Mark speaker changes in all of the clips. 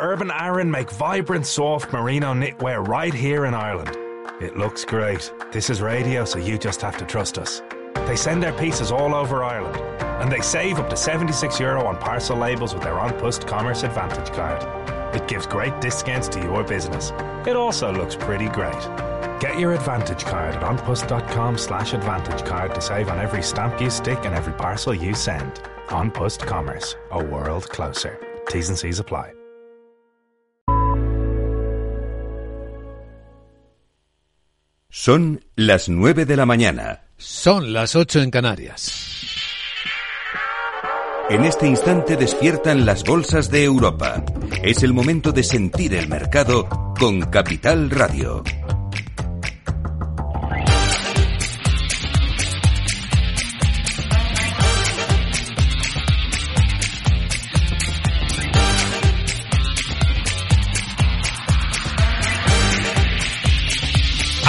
Speaker 1: Urban Aaron make vibrant, soft merino knitwear right here in Ireland. It looks great. This is radio, so you just have to trust us. They send their pieces all over Ireland, and they save up to 76 euro on parcel labels with their An Post Commerce Advantage card. It gives great discounts to your business. It also looks pretty great. Get your Advantage card at onpost.com slash advantage card to save on every stamp you stick and every parcel you send. On Post Commerce, a world closer. T's and C's apply.
Speaker 2: Son las 9 de la mañana.
Speaker 3: Son las 8 en Canarias.
Speaker 2: En este instante despiertan las bolsas de Europa. Es el momento de sentir el mercado con Capital Radio.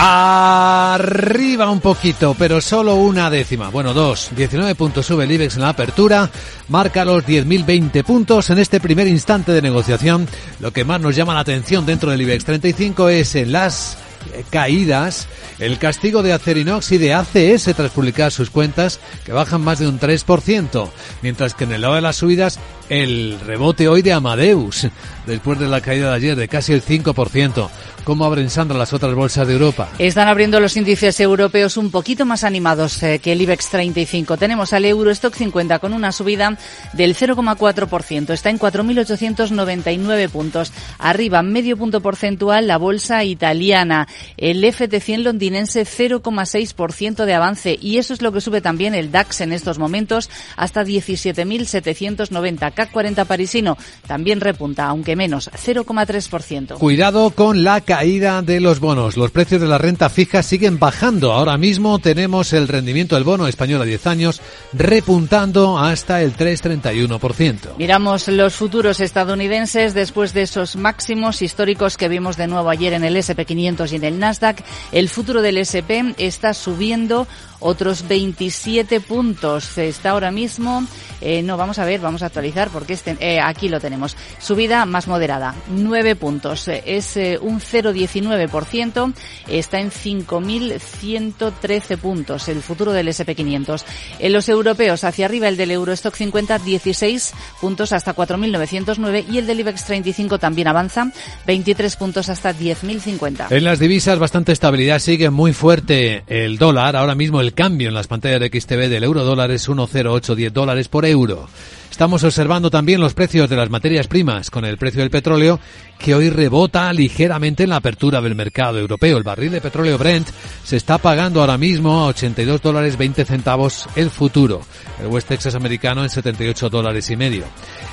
Speaker 3: Arriba un poquito, pero solo una décima. Bueno, dos. 19 puntos sube el IBEX en la apertura. Marca los 10.020 puntos en este primer instante de negociación. Lo que más nos llama la atención dentro del IBEX 35 es en las eh, caídas, el castigo de Acerinox y de ACS tras publicar sus cuentas que bajan más de un 3%, mientras que en el lado de las subidas el rebote hoy de Amadeus, después de la caída de ayer de casi el 5%. ¿Cómo abren, Sandra, las otras bolsas de Europa?
Speaker 4: Están abriendo los índices europeos un poquito más animados eh, que el IBEX 35. Tenemos al Eurostock 50 con una subida del 0,4%. Está en 4.899 puntos. Arriba, medio punto porcentual, la bolsa italiana. El FT100 londinense 0,6% de avance. Y eso es lo que sube también el DAX en estos momentos hasta 17.790. CAC 40 parisino también repunta, aunque menos, 0,3%.
Speaker 3: Cuidado con la caída de los bonos. Los precios de la renta fija siguen bajando. Ahora mismo tenemos el rendimiento del bono español a 10 años repuntando hasta el 3,31%.
Speaker 4: Miramos los futuros estadounidenses después de esos máximos históricos que vimos de nuevo ayer en el SP500 y en el Nasdaq. El futuro del SP está subiendo otros 27 puntos. Está ahora mismo, eh, no, vamos a ver, vamos a actualizar porque este, eh, aquí lo tenemos. Subida más moderada, 9 puntos. Eh, es eh, un 0,19%, está en 5.113 puntos el futuro del SP500. En los europeos, hacia arriba el del Eurostock 50, 16 puntos hasta 4.909 y el del IBEX 35 también avanza, 23 puntos hasta 10.050.
Speaker 3: En las divisas, bastante estabilidad, sigue muy fuerte el dólar. Ahora mismo el cambio en las pantallas de XTV del euro dólar es 1,0810 dólares por euro. Estamos observando también los precios de las materias primas con el precio del petróleo que hoy rebota ligeramente en la apertura del mercado europeo. El barril de petróleo Brent se está pagando ahora mismo a 82 dólares 20 centavos el futuro. El West Texas americano en 78 dólares y medio.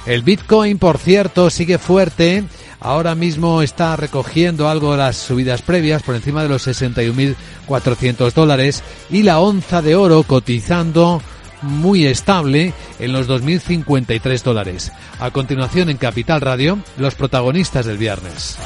Speaker 3: El Bitcoin, por cierto, sigue fuerte. Ahora mismo está recogiendo algo de las subidas previas por encima de los 61.400 dólares y la onza de oro cotizando muy estable en los 2.053 dólares. A continuación en Capital Radio, los protagonistas del viernes.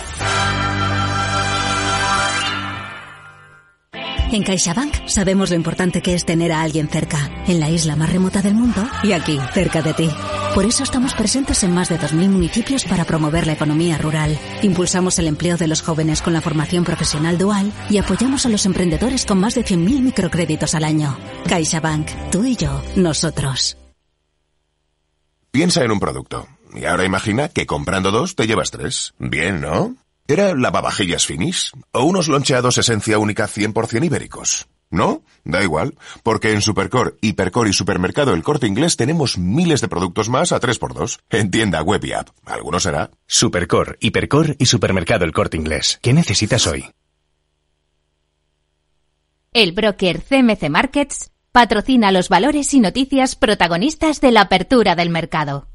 Speaker 5: En CaixaBank sabemos lo importante que es tener a alguien cerca, en la isla más remota del mundo y aquí, cerca de ti. Por eso estamos presentes en más de 2.000 municipios para promover la economía rural. Impulsamos el empleo de los jóvenes con la formación profesional dual y apoyamos a los emprendedores con más de 100.000 microcréditos al año. CaixaBank, tú y yo, nosotros.
Speaker 6: Piensa en un producto. Y ahora imagina que comprando dos te llevas tres. Bien, ¿no? ¿Era lavavajillas finis? ¿O unos loncheados esencia única 100% ibéricos? ¿No? Da igual, porque en Supercore, Hipercore y Supermercado El Corte Inglés tenemos miles de productos más a 3x2. En tienda web y app. ¿Alguno será?
Speaker 7: Supercore, Hipercore y Supermercado El Corte Inglés. ¿Qué necesitas hoy?
Speaker 8: El broker CMC Markets patrocina los valores y noticias protagonistas de la apertura del mercado.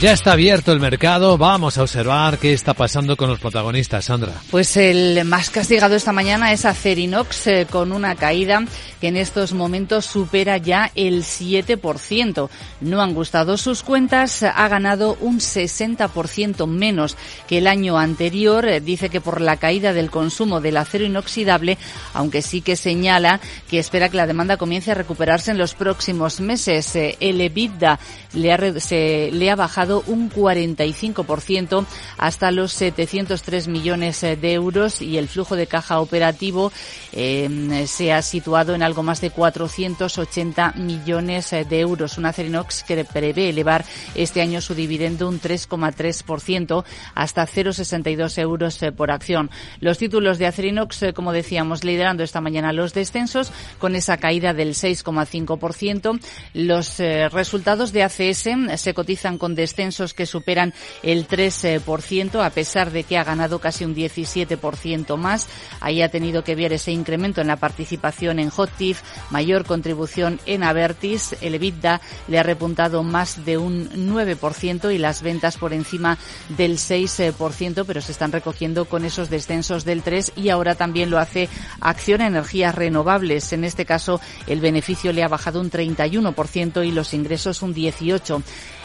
Speaker 3: Ya está abierto el mercado. Vamos a observar qué está pasando con los protagonistas, Sandra.
Speaker 4: Pues el más castigado esta mañana es Acerinox eh, con una caída que en estos momentos supera ya el 7%. No han gustado sus cuentas, ha ganado un 60% menos que el año anterior. Eh, dice que por la caída del consumo del acero inoxidable, aunque sí que señala que espera que la demanda comience a recuperarse en los próximos meses. Eh, el EBITDA le ha, se, le ha bajado un 45% hasta los 703 millones eh, de euros y el flujo de caja operativo eh, se ha situado en algo más de 480 millones eh, de euros. Una Cerinox que prevé elevar este año su dividendo un 3,3% hasta 0,62 euros por acción. Los títulos de Acerinox, como decíamos, liderando esta mañana los descensos con esa caída del 6,5%. Los resultados de ACS se cotizan con descensos que superan el 3%, a pesar de que ha ganado casi un 17% más. Ahí ha tenido que ver ese incremento en la participación en Hotif, mayor contribución en Avertis. El EBITDA le ha repuntado más de un 9% y las ventas por encima del 6%, pero se están recogiendo con esos descensos del 3 y ahora también lo hace Acción Energías Renovables. En este caso, el beneficio le ha bajado un 31% y los ingresos un 18%.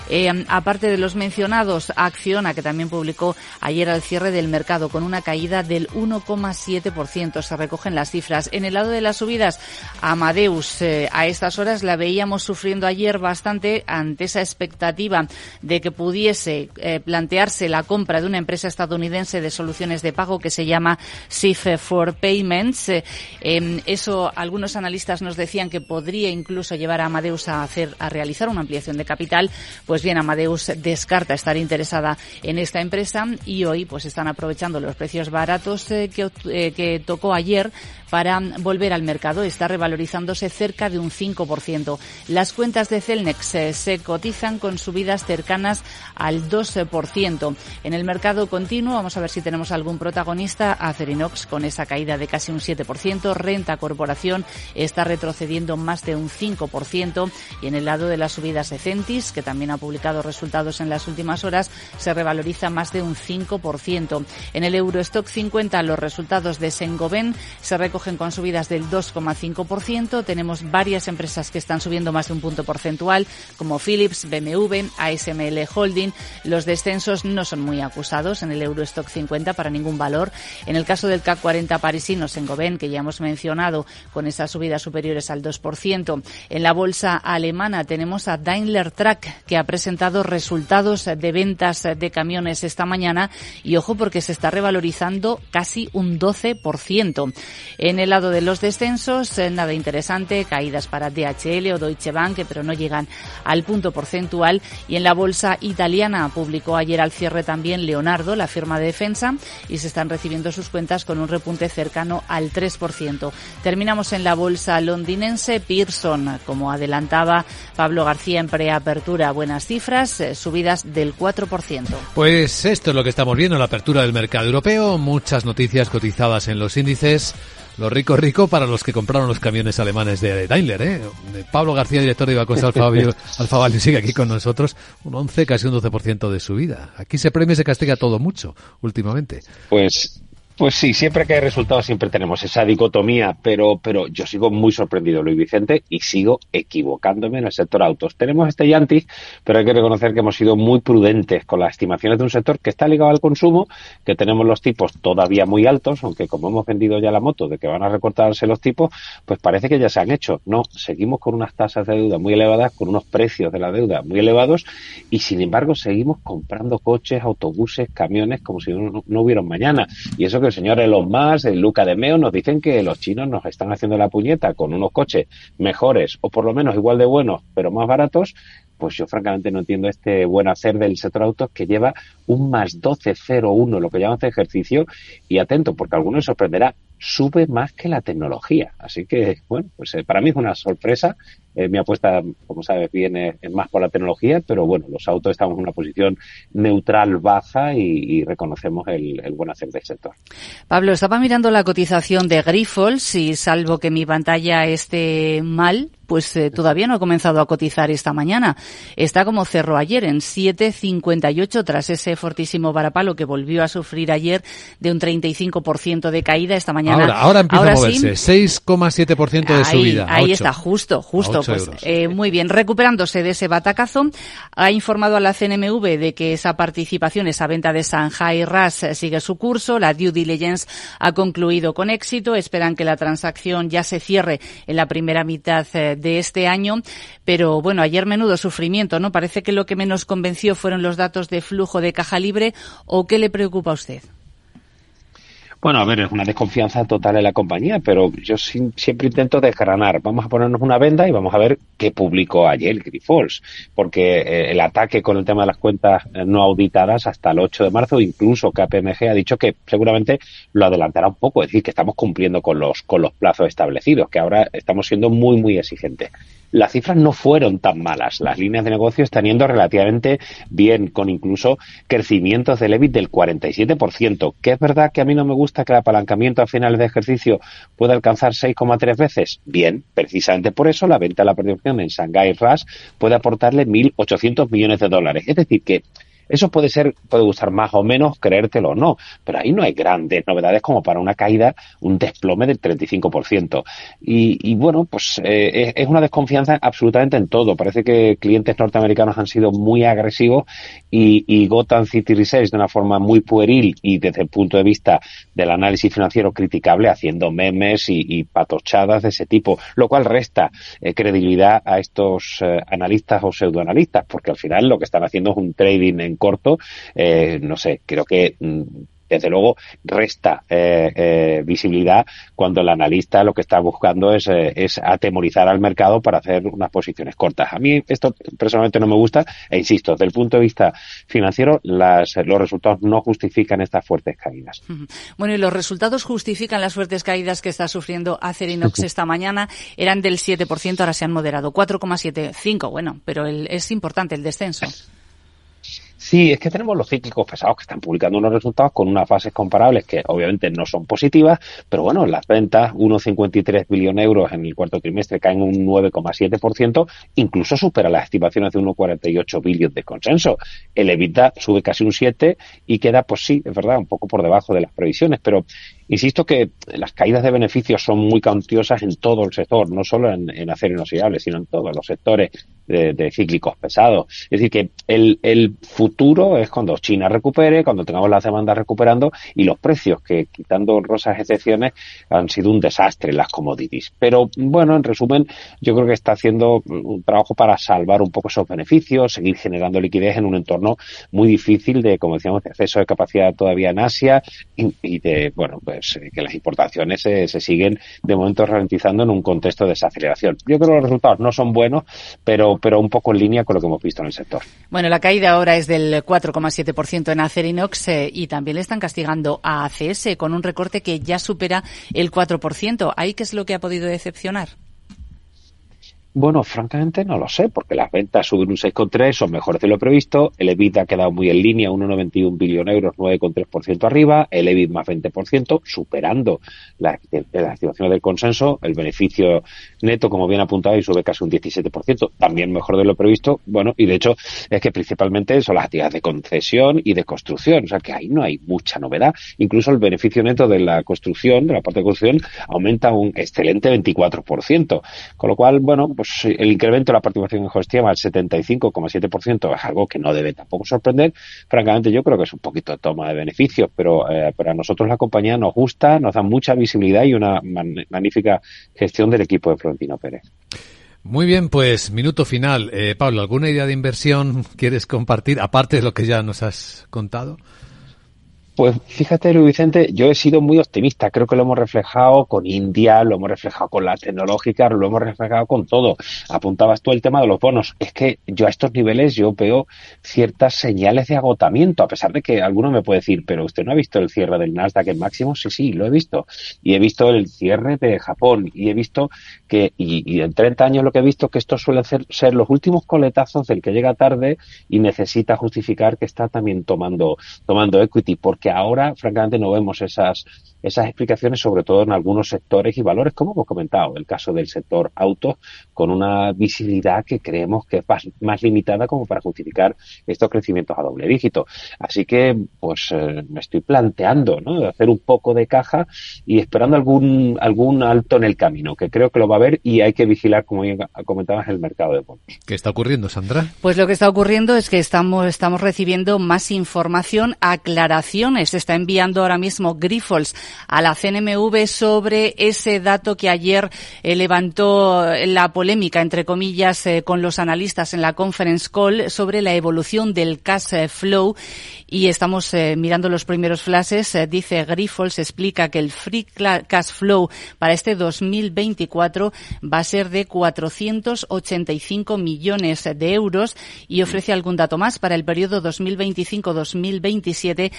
Speaker 4: Eh, aparte de los mencionados, Acciona, que también publicó ayer al cierre del mercado con una caída del 1,7%. Se recogen las cifras. En el lado de las subidas, Amadeus, eh, a estas horas la veíamos sufriendo ayer bastante ante esa expectativa de que pudiese eh, plantearse la compra de una empresa estadounidense de soluciones de pago que se llama SIF for Payments. Em, eso algunos analistas nos decían que podría incluso llevar a Amadeus a hacer, a realizar una ampliación de capital. Pues bien, Amadeus descarta estar interesada en esta empresa y hoy pues están aprovechando los precios baratos eh, que, eh, que tocó ayer para volver al mercado. Está revalorizándose cerca de un 5%. Las cuentas de Celnex eh, se cotizan con subidas cercanas al 12%. En el mercado continuo, vamos a ver si tenemos algún protagonista. Acerinox con esa caída de casi un 7%. Renta Corporación está retrocediendo más de un 5%. Y en el lado de las subidas de Centis, que también ha publicado resultados en las últimas horas, se revaloriza más de un 5%. En el Eurostock 50, los resultados de Sengoben se recogen con subidas del 2,5%. Tenemos varias empresas que están subiendo más de un punto porcentual, como Philips, BMW, ASML Holding. Los descensos no son muy acusados en el Eurostock 50 para ningún valor. En el caso del CAC 40 parisino, Sengoben, que ya hemos mencionado, con esas subidas superiores al 2%. En la bolsa alemana tenemos a Daimler Truck, que ha presentado resultados de ventas de camiones esta mañana y ojo porque se está revalorizando casi un 12%. En el lado de los descensos, eh, nada interesante, caídas para DHL o Deutsche Bank, pero no llegan al punto porcentual. Y en la bolsa italiana publicó ayer al cierre también Leonardo, la firma de defensa, y se están recibiendo sus cuentas con un repunte cercano al 3%. Terminamos en la bolsa londinense, Pearson, como adelantaba Pablo García en preapertura, buenas cifras, eh, subidas del 4%.
Speaker 3: Pues esto es lo que estamos viendo en la apertura del mercado europeo, muchas noticias cotizadas en los índices. Lo rico, rico para los que compraron los camiones alemanes de Daimler, ¿eh? Pablo García, director de Ibacosa Alfa, Alfa sigue aquí con nosotros. Un 11, casi un 12% de subida. Aquí se premia y se castiga todo mucho últimamente.
Speaker 9: Pues pues sí, siempre que hay resultados siempre tenemos esa dicotomía, pero, pero yo sigo muy sorprendido, Luis Vicente, y sigo equivocándome en el sector autos. Tenemos este Yantis, pero hay que reconocer que hemos sido muy prudentes con las estimaciones de un sector que está ligado al consumo, que tenemos los tipos todavía muy altos, aunque como hemos vendido ya la moto de que van a recortarse los tipos, pues parece que ya se han hecho. No, seguimos con unas tasas de deuda muy elevadas, con unos precios de la deuda muy elevados, y sin embargo seguimos comprando coches, autobuses, camiones como si no, no, hubiera mañana. Y eso que el señor Elon Musk, el Luca de Meo, nos dicen que los chinos nos están haciendo la puñeta con unos coches mejores o por lo menos igual de buenos, pero más baratos, pues yo francamente no entiendo este buen hacer del sector autos que lleva un más 12,01, lo que llaman este ejercicio, y atento, porque a algunos sorprenderá, sube más que la tecnología. Así que, bueno, pues eh, para mí es una sorpresa eh, mi apuesta, como sabes, viene más por la tecnología, pero bueno, los autos estamos en una posición neutral baja y, reconocemos el, buen hacer del sector.
Speaker 4: Pablo, estaba mirando la cotización de Grifols y salvo que mi pantalla esté mal, pues eh, todavía no ha comenzado a cotizar esta mañana. Está como cerró ayer en 7,58 tras ese fortísimo varapalo que volvió a sufrir ayer de un 35% de caída esta mañana.
Speaker 3: Ahora, ahora empieza a moverse, 6,7% de subida.
Speaker 4: Ahí está, justo, justo. Pues, eh, muy bien, recuperándose de ese batacazo, ha informado a la CNMV de que esa participación, esa venta de Shanghai RAS eh, sigue su curso. La due diligence ha concluido con éxito. Esperan que la transacción ya se cierre en la primera mitad de este año. Pero bueno, ayer menudo sufrimiento, ¿no? Parece que lo que menos convenció fueron los datos de flujo de caja libre. ¿O qué le preocupa a usted?
Speaker 9: Bueno, a ver, es una desconfianza total en la compañía, pero yo siempre intento desgranar. Vamos a ponernos una venda y vamos a ver qué publicó ayer Grifols, porque eh, el ataque con el tema de las cuentas eh, no auditadas hasta el 8 de marzo, incluso KPMG ha dicho que seguramente lo adelantará un poco, es decir, que estamos cumpliendo con los, con los plazos establecidos, que ahora estamos siendo muy, muy exigentes las cifras no fueron tan malas. Las líneas de negocio están yendo relativamente bien, con incluso crecimientos del EBIT del 47%. Que es verdad que a mí no me gusta que el apalancamiento a finales de ejercicio pueda alcanzar 6,3 veces. Bien, precisamente por eso la venta de la producción en Shanghai RAS puede aportarle 1.800 millones de dólares. Es decir, que eso puede ser, puede gustar más o menos, creértelo o no, pero ahí no hay grandes novedades como para una caída, un desplome del 35%. Y, y bueno, pues eh, es, una desconfianza absolutamente en todo. Parece que clientes norteamericanos han sido muy agresivos y, y Gotham City Research de una forma muy pueril y desde el punto de vista del análisis financiero criticable, haciendo memes y, patochadas de ese tipo, lo cual resta eh, credibilidad a estos eh, analistas o pseudoanalistas, porque al final lo que están haciendo es un trading en corto, eh, no sé, creo que mm, desde luego resta eh, eh, visibilidad cuando el analista lo que está buscando es, es, atemorizar al mercado para hacer unas posiciones cortas. A mí esto personalmente no me gusta e insisto, desde el punto de vista financiero las, los resultados no justifican estas fuertes caídas.
Speaker 4: Bueno, y los resultados justifican las fuertes caídas que está sufriendo Acerinox esta mañana. Eran del 7%, ahora se han moderado 4,75. Bueno, pero el, es importante el descenso.
Speaker 9: Sí, es que tenemos los cíclicos pesados que están publicando unos resultados con unas fases comparables que obviamente no son positivas, pero bueno, las ventas, 1,53 billones de euros en el cuarto trimestre caen un 9,7%, incluso supera las estimaciones de 1,48 billones de consenso. El EBITDA sube casi un 7 y queda, pues sí, es verdad, un poco por debajo de las previsiones, pero Insisto que las caídas de beneficios son muy cuantiosas en todo el sector, no solo en, en acero inoxidable, sino en todos los sectores de, cíclicos pesados. Es decir, que el, el, futuro es cuando China recupere, cuando tengamos las demandas recuperando y los precios, que quitando rosas excepciones, han sido un desastre las commodities. Pero bueno, en resumen, yo creo que está haciendo un trabajo para salvar un poco esos beneficios, seguir generando liquidez en un entorno muy difícil de, como decíamos, de acceso de capacidad todavía en Asia y, y de, bueno, pues pues, eh, que las importaciones se, siguen de momento ralentizando en un contexto de desaceleración. Yo creo que los resultados no son buenos, pero, pero un poco en línea con lo que hemos visto en el sector.
Speaker 4: Bueno, la caída ahora es del 4,7% en Acerinox eh, y también le están castigando a ACS con un recorte que ya supera el 4%. ¿Ahí qué es lo que ha podido decepcionar?
Speaker 9: Bueno, francamente no lo sé, porque las ventas suben un 6,3, son mejores de lo previsto, el EBIT ha quedado muy en línea, 1,91 billón euros, 9,3% arriba, el EBIT más 20%, superando las la estimaciones del consenso, el beneficio neto, como bien apuntado, y sube casi un 17%, también mejor de lo previsto, bueno, y de hecho es que principalmente son las actividades de concesión y de construcción, o sea que ahí no hay mucha novedad, incluso el beneficio neto de la construcción, de la parte de construcción, aumenta un excelente 24%, con lo cual, bueno, pues, el incremento de la participación en gestión al 75,7% es algo que no debe tampoco sorprender. Francamente, yo creo que es un poquito de toma de beneficios, pero eh, para nosotros la compañía nos gusta, nos da mucha visibilidad y una magnífica gestión del equipo de Florentino Pérez.
Speaker 3: Muy bien, pues minuto final. Eh, Pablo, ¿alguna idea de inversión quieres compartir, aparte de lo que ya nos has contado?
Speaker 9: Pues fíjate, Luis Vicente, yo he sido muy optimista. Creo que lo hemos reflejado con India, lo hemos reflejado con las tecnológicas, lo hemos reflejado con todo. Apuntabas tú el tema de los bonos. Es que yo a estos niveles yo veo ciertas señales de agotamiento, a pesar de que alguno me puede decir, pero usted no ha visto el cierre del Nasdaq en máximo. Sí, sí, lo he visto. Y he visto el cierre de Japón y he visto que, y, en 30 años lo que he visto, que estos suelen ser, ser los últimos coletazos del que llega tarde y necesita justificar que está también tomando, tomando equity. Porque que ahora, francamente, no vemos esas, esas explicaciones, sobre todo en algunos sectores y valores, como hemos comentado, el caso del sector auto, con una visibilidad que creemos que es más, limitada como para justificar estos crecimientos a doble dígito. Así que, pues, eh, me estoy planteando, ¿no? De hacer un poco de caja y esperando algún, algún alto en el camino, que creo que lo va a haber y hay que vigilar, como ya comentabas, el mercado de bonos.
Speaker 3: ¿Qué está ocurriendo, Sandra?
Speaker 4: Pues lo que está ocurriendo es que estamos, estamos recibiendo más información, aclaración se está enviando ahora mismo Grifols a la CNMV sobre ese dato que ayer eh, levantó la polémica, entre comillas, eh, con los analistas en la conference call sobre la evolución del cash flow y estamos eh, mirando los primeros flashes. dice Grifols, explica que el free cash flow para este 2024 va a ser de 485 millones de euros y ofrece algún dato más para el periodo 2025-2027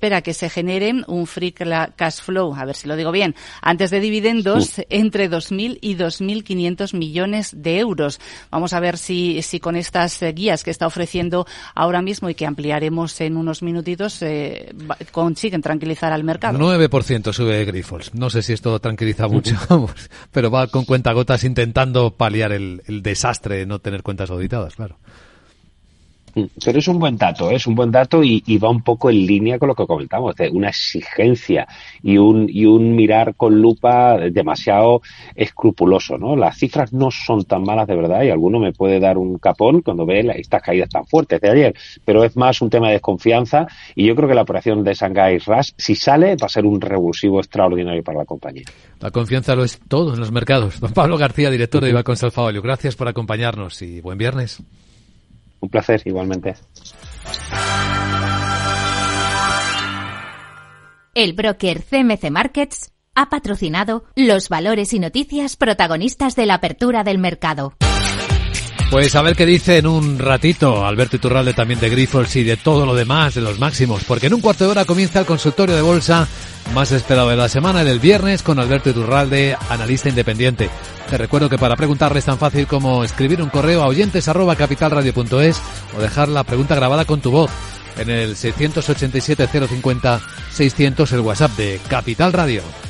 Speaker 4: espera que se genere un free cash flow, a ver si lo digo bien, antes de dividendos entre 2.000 y 2.500 millones de euros. Vamos a ver si, si con estas eh, guías que está ofreciendo ahora mismo y que ampliaremos en unos minutitos eh, consiguen tranquilizar al mercado.
Speaker 3: 9% sube Grifols. No sé si esto tranquiliza mucho, pero va con cuentagotas intentando paliar el, el desastre de no tener cuentas auditadas, claro.
Speaker 9: Mm, pero es un buen dato, ¿eh? es un buen dato y, va un poco en línea con lo que comentamos, de una exigencia y un, y un mirar con lupa demasiado escrupuloso, ¿no? Las cifras no son tan malas de verdad y alguno me puede dar un capón cuando ve estas caídas tan fuertes de ayer, pero es más un tema de desconfianza y yo creo que la operación de Shanghai Rush, si sale, va a ser un revulsivo extraordinario para la compañía.
Speaker 3: La confianza lo es todo en los mercados. Don Pablo García, director de Ivacon Salfaolio, gracias por acompañarnos y buen viernes.
Speaker 9: Un placer, igualmente.
Speaker 8: El broker CMC Markets ha patrocinado los valores y noticias protagonistas de la apertura del mercado.
Speaker 3: Pues a ver qué dice en un ratito Alberto Iturralde también de Grifols y de todo lo demás, de los máximos, porque en un cuarto de hora comienza el consultorio de bolsa más esperado de la semana, del viernes, con Alberto Iturralde, analista independiente. Te recuerdo que para preguntarle es tan fácil como escribir un correo a oyentes arroba capitalradio.es o dejar la pregunta grabada con tu voz en el 687 050 600 el WhatsApp de Capital Radio.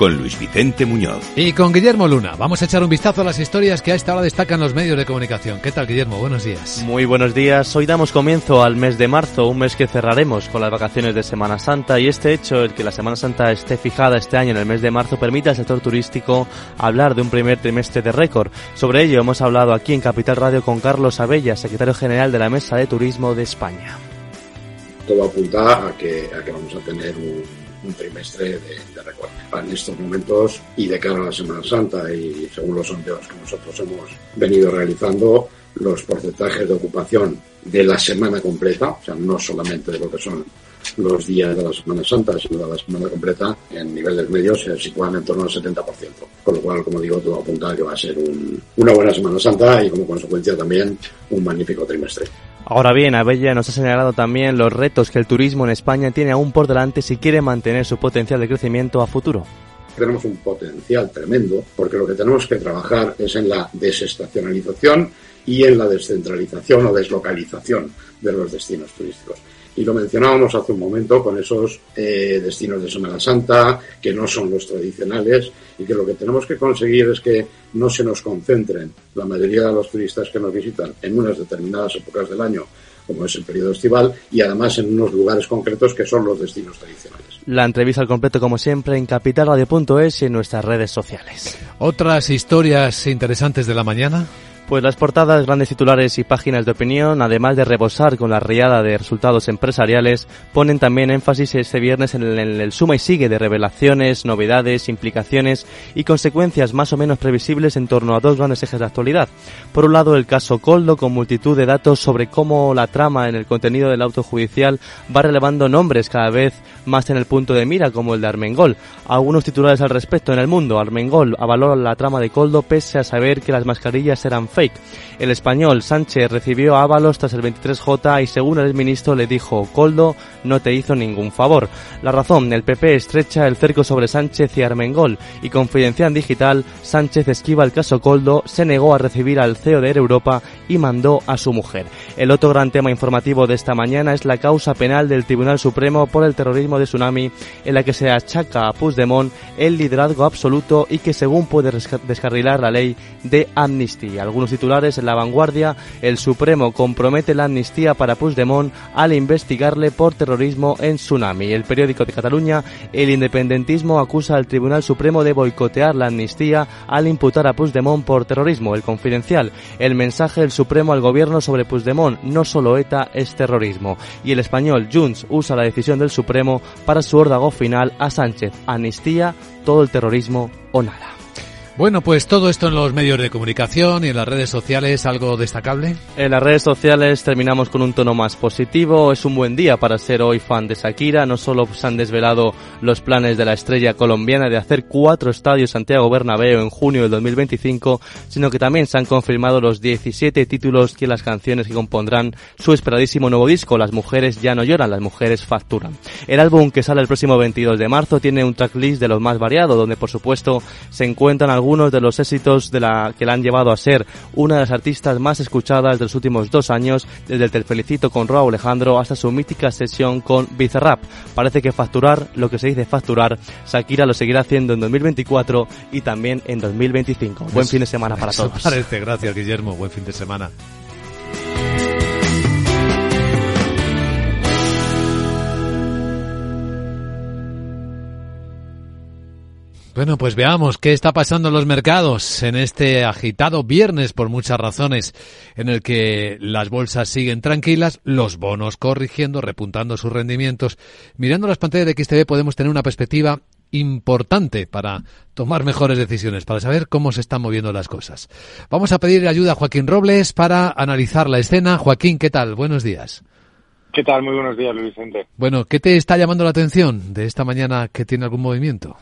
Speaker 2: con Luis Vicente Muñoz.
Speaker 3: Y con Guillermo Luna. Vamos a echar un vistazo a las historias que a esta hora destacan los medios de comunicación. ¿Qué tal, Guillermo? Buenos días.
Speaker 10: Muy buenos días. Hoy damos comienzo al mes de marzo, un mes que cerraremos con las vacaciones de Semana Santa y este hecho, el que la Semana Santa esté fijada este año en el mes de marzo, permite al sector turístico hablar de un primer trimestre de récord. Sobre ello hemos hablado aquí en Capital Radio con Carlos Abella, secretario general de la Mesa de Turismo de España.
Speaker 11: Todo apunta a que, a que vamos a tener un, un trimestre de, récord. En estos momentos y de cara a la Semana Santa y según los sondeos que nosotros hemos venido realizando, los porcentajes de ocupación de la semana completa, o sea, no solamente de lo que son los días de la Semana Santa, sino de la semana completa, en niveles medios se sitúan en torno al 70%. Con lo cual, como digo, todo apunta a que va a ser un, una buena Semana Santa y como consecuencia también un magnífico trimestre.
Speaker 10: Ahora bien, Abella nos ha señalado también los retos que el turismo en España tiene aún por delante si quiere mantener su potencial de crecimiento a futuro.
Speaker 11: Tenemos un potencial tremendo porque lo que tenemos que trabajar es en la desestacionalización y en la descentralización o deslocalización de los destinos turísticos. Y lo mencionábamos hace un momento con esos eh, destinos de Semana Santa, que no son los tradicionales, y que lo que tenemos que conseguir es que no se nos concentren la mayoría de los turistas que nos visitan en unas determinadas épocas del año, como es el periodo estival, y además en unos lugares concretos que son los destinos tradicionales.
Speaker 10: La entrevista al completo, como siempre, en capitalradio.es y en nuestras redes sociales.
Speaker 3: ¿Otras historias interesantes de la mañana?
Speaker 10: Pues las portadas, grandes titulares y páginas de opinión, además de rebosar con la riada de resultados empresariales, ponen también énfasis este viernes en el, en el, suma y sigue de revelaciones, novedades, implicaciones y consecuencias más o menos previsibles en torno a dos grandes ejes de actualidad. Por un lado, el caso Coldo, con multitud de datos sobre cómo la trama en el contenido del auto judicial va relevando nombres cada vez más en el punto de mira, como el de Armengol. Algunos titulares al respecto en el mundo. Armengol avaló la trama de Coldo pese a saber que las mascarillas eran fake. El español Sánchez recibió a Ábalos tras el 23J y según el ministro le dijo, Coldo no te hizo ningún favor. La razón, el PP estrecha el cerco sobre Sánchez y Armengol y Confidencial Digital, Sánchez esquiva el caso Coldo, se negó a recibir al CEO de Air Europa y mandó a su mujer. El otro gran tema informativo de esta mañana es la causa penal del Tribunal Supremo por el terrorismo de Tsunami en la que se achaca a Puigdemont el liderazgo absoluto y que según puede descarrilar la ley de amnistía. Algunos titulares en la vanguardia, el Supremo compromete la amnistía para Puigdemont al investigarle por terrorismo en Tsunami. El periódico de Cataluña, el independentismo acusa al Tribunal Supremo de boicotear la amnistía al imputar a Puigdemont por terrorismo. El confidencial, el mensaje del Supremo al gobierno sobre Puigdemont, no solo ETA es terrorismo. Y el español, Junts, usa la decisión del Supremo para su órdago final a Sánchez, amnistía, todo el terrorismo o nada.
Speaker 3: Bueno, pues todo esto en los medios de comunicación y en las redes sociales, ¿algo destacable?
Speaker 10: En las redes sociales terminamos con un tono más positivo. Es un buen día para ser hoy fan de Shakira. No solo se han desvelado los planes de la estrella colombiana de hacer cuatro estadios Santiago Bernabéu en junio del 2025, sino que también se han confirmado los 17 títulos que las canciones que compondrán su esperadísimo nuevo disco, Las mujeres ya no lloran, las mujeres facturan. El álbum que sale el próximo 22 de marzo tiene un tracklist de los más variados, donde por supuesto se encuentran algunos de los éxitos de la que la han llevado a ser una de las artistas más escuchadas de los últimos dos años, desde el Te Felicito con Raúl Alejandro hasta su mítica sesión con Bizarrap. Parece que facturar, lo que se dice facturar, Shakira lo seguirá haciendo en 2024 y también en 2025. Buen fin de semana para todos.
Speaker 3: Parece, gracias Guillermo, buen fin de semana. Bueno, pues veamos qué está pasando en los mercados en este agitado viernes por muchas razones, en el que las bolsas siguen tranquilas, los bonos corrigiendo, repuntando sus rendimientos. Mirando las pantallas de XTV podemos tener una perspectiva importante para tomar mejores decisiones, para saber cómo se están moviendo las cosas. Vamos a pedir ayuda a Joaquín Robles para analizar la escena. Joaquín, ¿qué tal? Buenos días.
Speaker 12: ¿Qué tal? Muy buenos días, Luis Vicente.
Speaker 3: Bueno, ¿qué te está llamando la atención de esta mañana que tiene algún movimiento?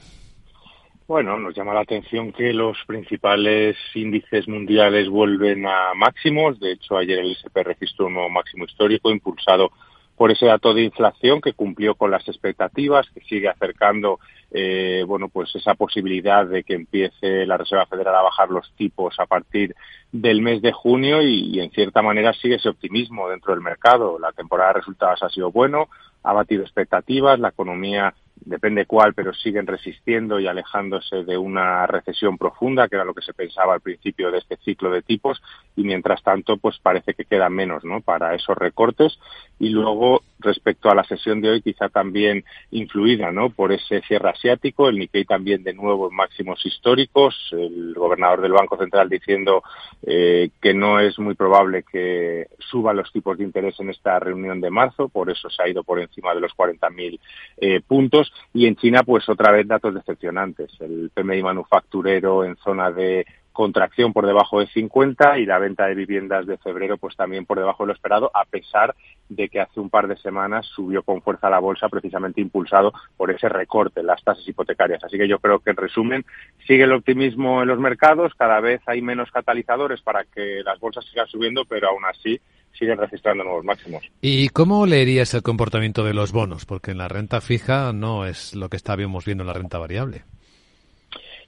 Speaker 12: Bueno, nos llama la atención que los principales índices mundiales vuelven a máximos. De hecho, ayer el SP registró un nuevo máximo histórico impulsado por ese dato de inflación que cumplió con las expectativas, que sigue acercando, eh, bueno, pues esa posibilidad de que empiece la Reserva Federal a bajar los tipos a partir del mes de junio y, y en cierta manera sigue ese optimismo dentro del mercado. La temporada de resultados ha sido bueno, ha batido expectativas, la economía depende cuál, pero siguen resistiendo y alejándose de una recesión profunda, que era lo que se pensaba al principio de este ciclo de tipos, y mientras tanto, pues parece que queda menos, ¿no? Para esos recortes. Y luego, respecto a la sesión de hoy, quizá también influida, ¿no? Por ese cierre asiático, el Nikkei también de nuevo en máximos históricos, el gobernador del Banco Central diciendo eh, que no es muy probable que suba los tipos de interés en esta reunión de marzo, por eso se ha ido por encima de los 40.000 eh, puntos. Y en China, pues otra vez datos decepcionantes. El PMI manufacturero en zona de contracción por debajo de 50 y la venta de viviendas de febrero pues también por debajo de lo esperado a pesar de que hace un par de semanas subió con fuerza la bolsa precisamente impulsado por ese recorte en las tasas hipotecarias. Así que yo creo que en resumen sigue el optimismo en los mercados, cada vez hay menos catalizadores para que las bolsas sigan subiendo, pero aún así siguen registrando nuevos máximos.
Speaker 3: ¿Y cómo leerías el comportamiento de los bonos? Porque en la renta fija no es lo que estábamos viendo en la renta variable.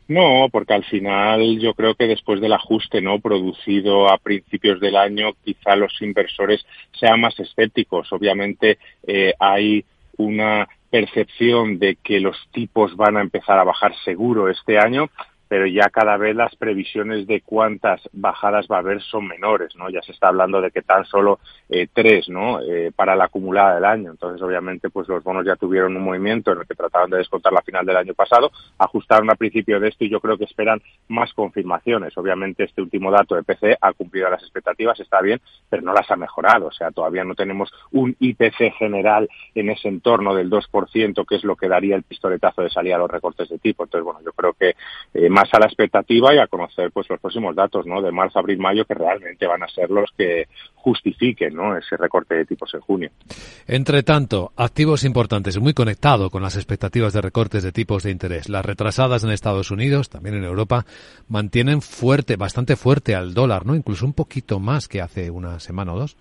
Speaker 12: No, porque al final yo creo que después del ajuste no producido a principios del año, quizá los inversores sean más escépticos. Obviamente eh, hay una percepción de que los tipos van a empezar a bajar seguro este año, pero ya cada vez las previsiones de cuántas bajadas va a haber son menores, ¿no? Ya se está hablando de que tan solo eh, tres, ¿no? Eh, para la acumulada del año. Entonces, obviamente, pues los bonos ya tuvieron un movimiento en el que trataban de descontar la final del año pasado, ajustaron a principio de esto y yo creo que esperan más confirmaciones. Obviamente, este último dato de PC ha cumplido las expectativas, está bien, pero no las ha mejorado. O sea, todavía no tenemos un IPC general en ese entorno del 2%, que es lo que daría el pistoletazo de salida a los recortes de tipo. Entonces, bueno, yo creo que eh, más a la expectativa y a conocer pues los próximos datos ¿no? de marzo, abril, mayo que realmente van a ser los que justifiquen ¿no? ese recorte de tipos en junio.
Speaker 3: Entre tanto, activos importantes, muy conectado con las expectativas de recortes de tipos de interés. Las retrasadas en Estados Unidos, también en Europa, mantienen fuerte, bastante fuerte al dólar, ¿no? Incluso un poquito más que hace una semana o dos.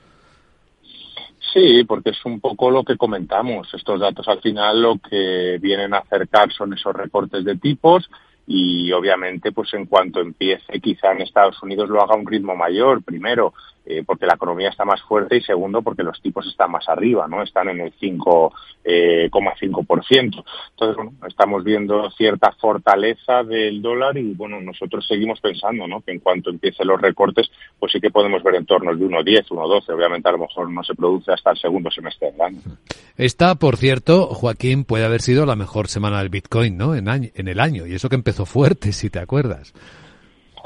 Speaker 12: Sí, porque es un poco lo que comentamos. Estos datos al final lo que vienen a acercar son esos recortes de tipos y obviamente pues en cuanto empiece quizá en Estados Unidos lo haga a un ritmo mayor primero eh, porque la economía está más fuerte y segundo porque los tipos están más arriba, ¿no? Están en el 5,5%. Eh, Entonces, bueno, estamos viendo cierta fortaleza del dólar y, bueno, nosotros seguimos pensando, ¿no? Que en cuanto empiecen los recortes, pues sí que podemos ver entornos de 1,10, 1,12. Obviamente a lo mejor no se produce hasta el segundo semestre del año.
Speaker 3: Esta, por cierto, Joaquín, puede haber sido la mejor semana del Bitcoin, ¿no? En, en el año. Y eso que empezó fuerte, si te acuerdas.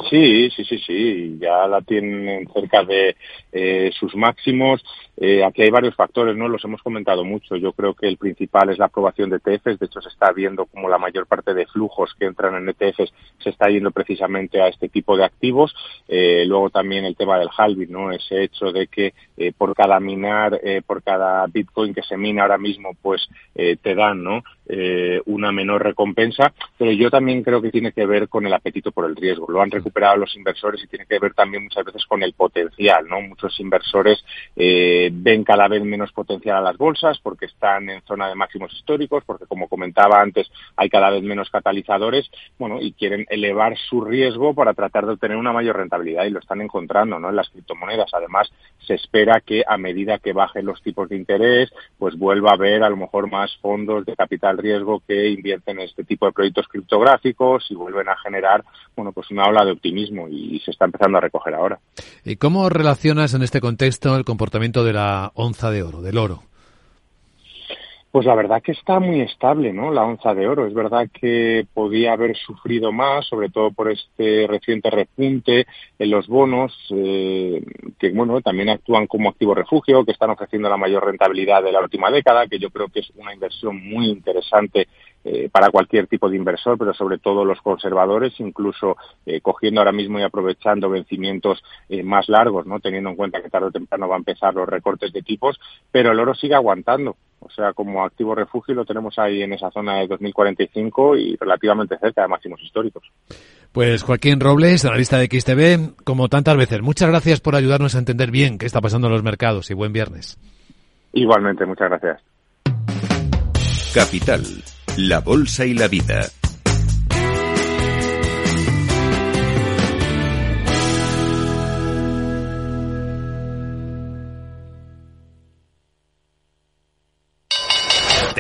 Speaker 12: Sí, sí, sí, sí, ya la tienen cerca de eh, sus máximos. Eh, aquí hay varios factores, ¿no? Los hemos comentado mucho. Yo creo que el principal es la aprobación de ETFs. De hecho, se está viendo como la mayor parte de flujos que entran en ETFs se está yendo precisamente a este tipo de activos. Eh, luego también el tema del halving, ¿no? Ese hecho de que eh, por cada minar, eh, por cada Bitcoin que se mina ahora mismo, pues eh, te dan, ¿no? Una menor recompensa, pero yo también creo que tiene que ver con el apetito por el riesgo. Lo han recuperado los inversores y tiene que ver también muchas veces con el potencial, ¿no? Muchos inversores eh, ven cada vez menos potencial a las bolsas porque están en zona de máximos históricos, porque como comentaba antes hay cada vez menos catalizadores, bueno, y quieren elevar su riesgo para tratar de obtener una mayor rentabilidad y lo están encontrando, ¿no? En las criptomonedas. Además, se espera que a medida que bajen los tipos de interés, pues vuelva a haber a lo mejor más fondos de capital riesgo que invierten en este tipo de proyectos criptográficos y vuelven a generar, bueno, pues una ola de optimismo y se está empezando a recoger ahora.
Speaker 3: ¿Y cómo relacionas en este contexto el comportamiento de la onza de oro, del oro?
Speaker 12: Pues la verdad que está muy estable, ¿no? La onza de oro. Es verdad que podía haber sufrido más, sobre todo por este reciente repunte en los bonos, eh, que bueno, también actúan como activo refugio, que están ofreciendo la mayor rentabilidad de la última década, que yo creo que es una inversión muy interesante eh, para cualquier tipo de inversor, pero sobre todo los conservadores, incluso eh, cogiendo ahora mismo y aprovechando vencimientos eh, más largos, no teniendo en cuenta que tarde o temprano va a empezar los recortes de tipos, pero el oro sigue aguantando. O sea, como activo refugio lo tenemos ahí en esa zona de 2045 y relativamente cerca de máximos históricos.
Speaker 3: Pues Joaquín Robles, analista de XTV, como tantas veces, muchas gracias por ayudarnos a entender bien qué está pasando en los mercados y buen viernes.
Speaker 12: Igualmente, muchas gracias.
Speaker 2: Capital la Bolsa y la Vida.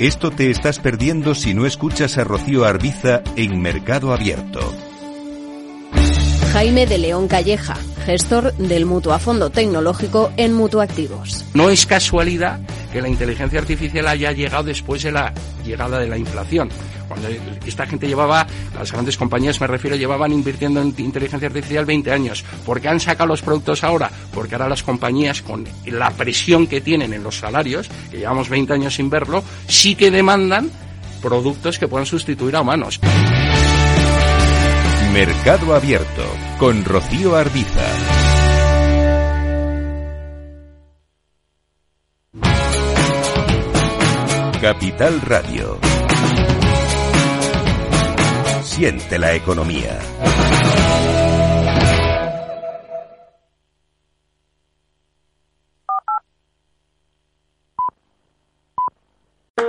Speaker 2: Esto te estás perdiendo si no escuchas a Rocío Arbiza en Mercado Abierto.
Speaker 13: Jaime de León Calleja, gestor del Mutuo a Fondo Tecnológico en Mutuactivos.
Speaker 14: No es casualidad que la inteligencia artificial haya llegado después de la llegada de la inflación. Esta gente llevaba, las grandes compañías me refiero, llevaban invirtiendo en inteligencia artificial 20 años. ¿Por qué han sacado los productos ahora? Porque ahora las compañías, con la presión que tienen en los salarios, que llevamos 20 años sin verlo, sí que demandan productos que puedan sustituir a humanos.
Speaker 2: Mercado Abierto con Rocío Arbiza. Capital Radio. Siente la economía.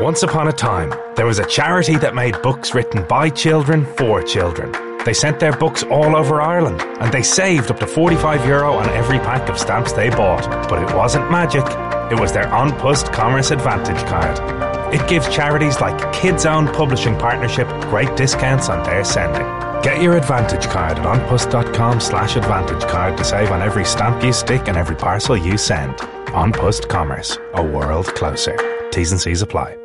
Speaker 1: Once upon a time, there was a charity that made books written by children for children. They sent their books all over Ireland and they saved up to 45 euro on every pack of stamps they bought. But it wasn't magic, it was their An Post Commerce Advantage card. It gives charities like Kids Own Publishing Partnership great discounts on their sending. Get your Advantage card at onpost.com slash advantage card to save on every stamp you stick and every parcel you send. On Post Commerce, a world closer. T's and C's apply.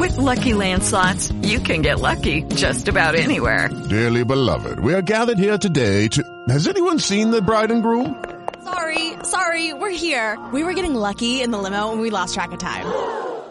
Speaker 15: With Lucky Land slots, you can get lucky just about anywhere.
Speaker 16: Dearly beloved, we are gathered here today to. Has anyone seen the bride and groom?
Speaker 17: Sorry, sorry, we're here. We were getting lucky in the limo and we lost track of time.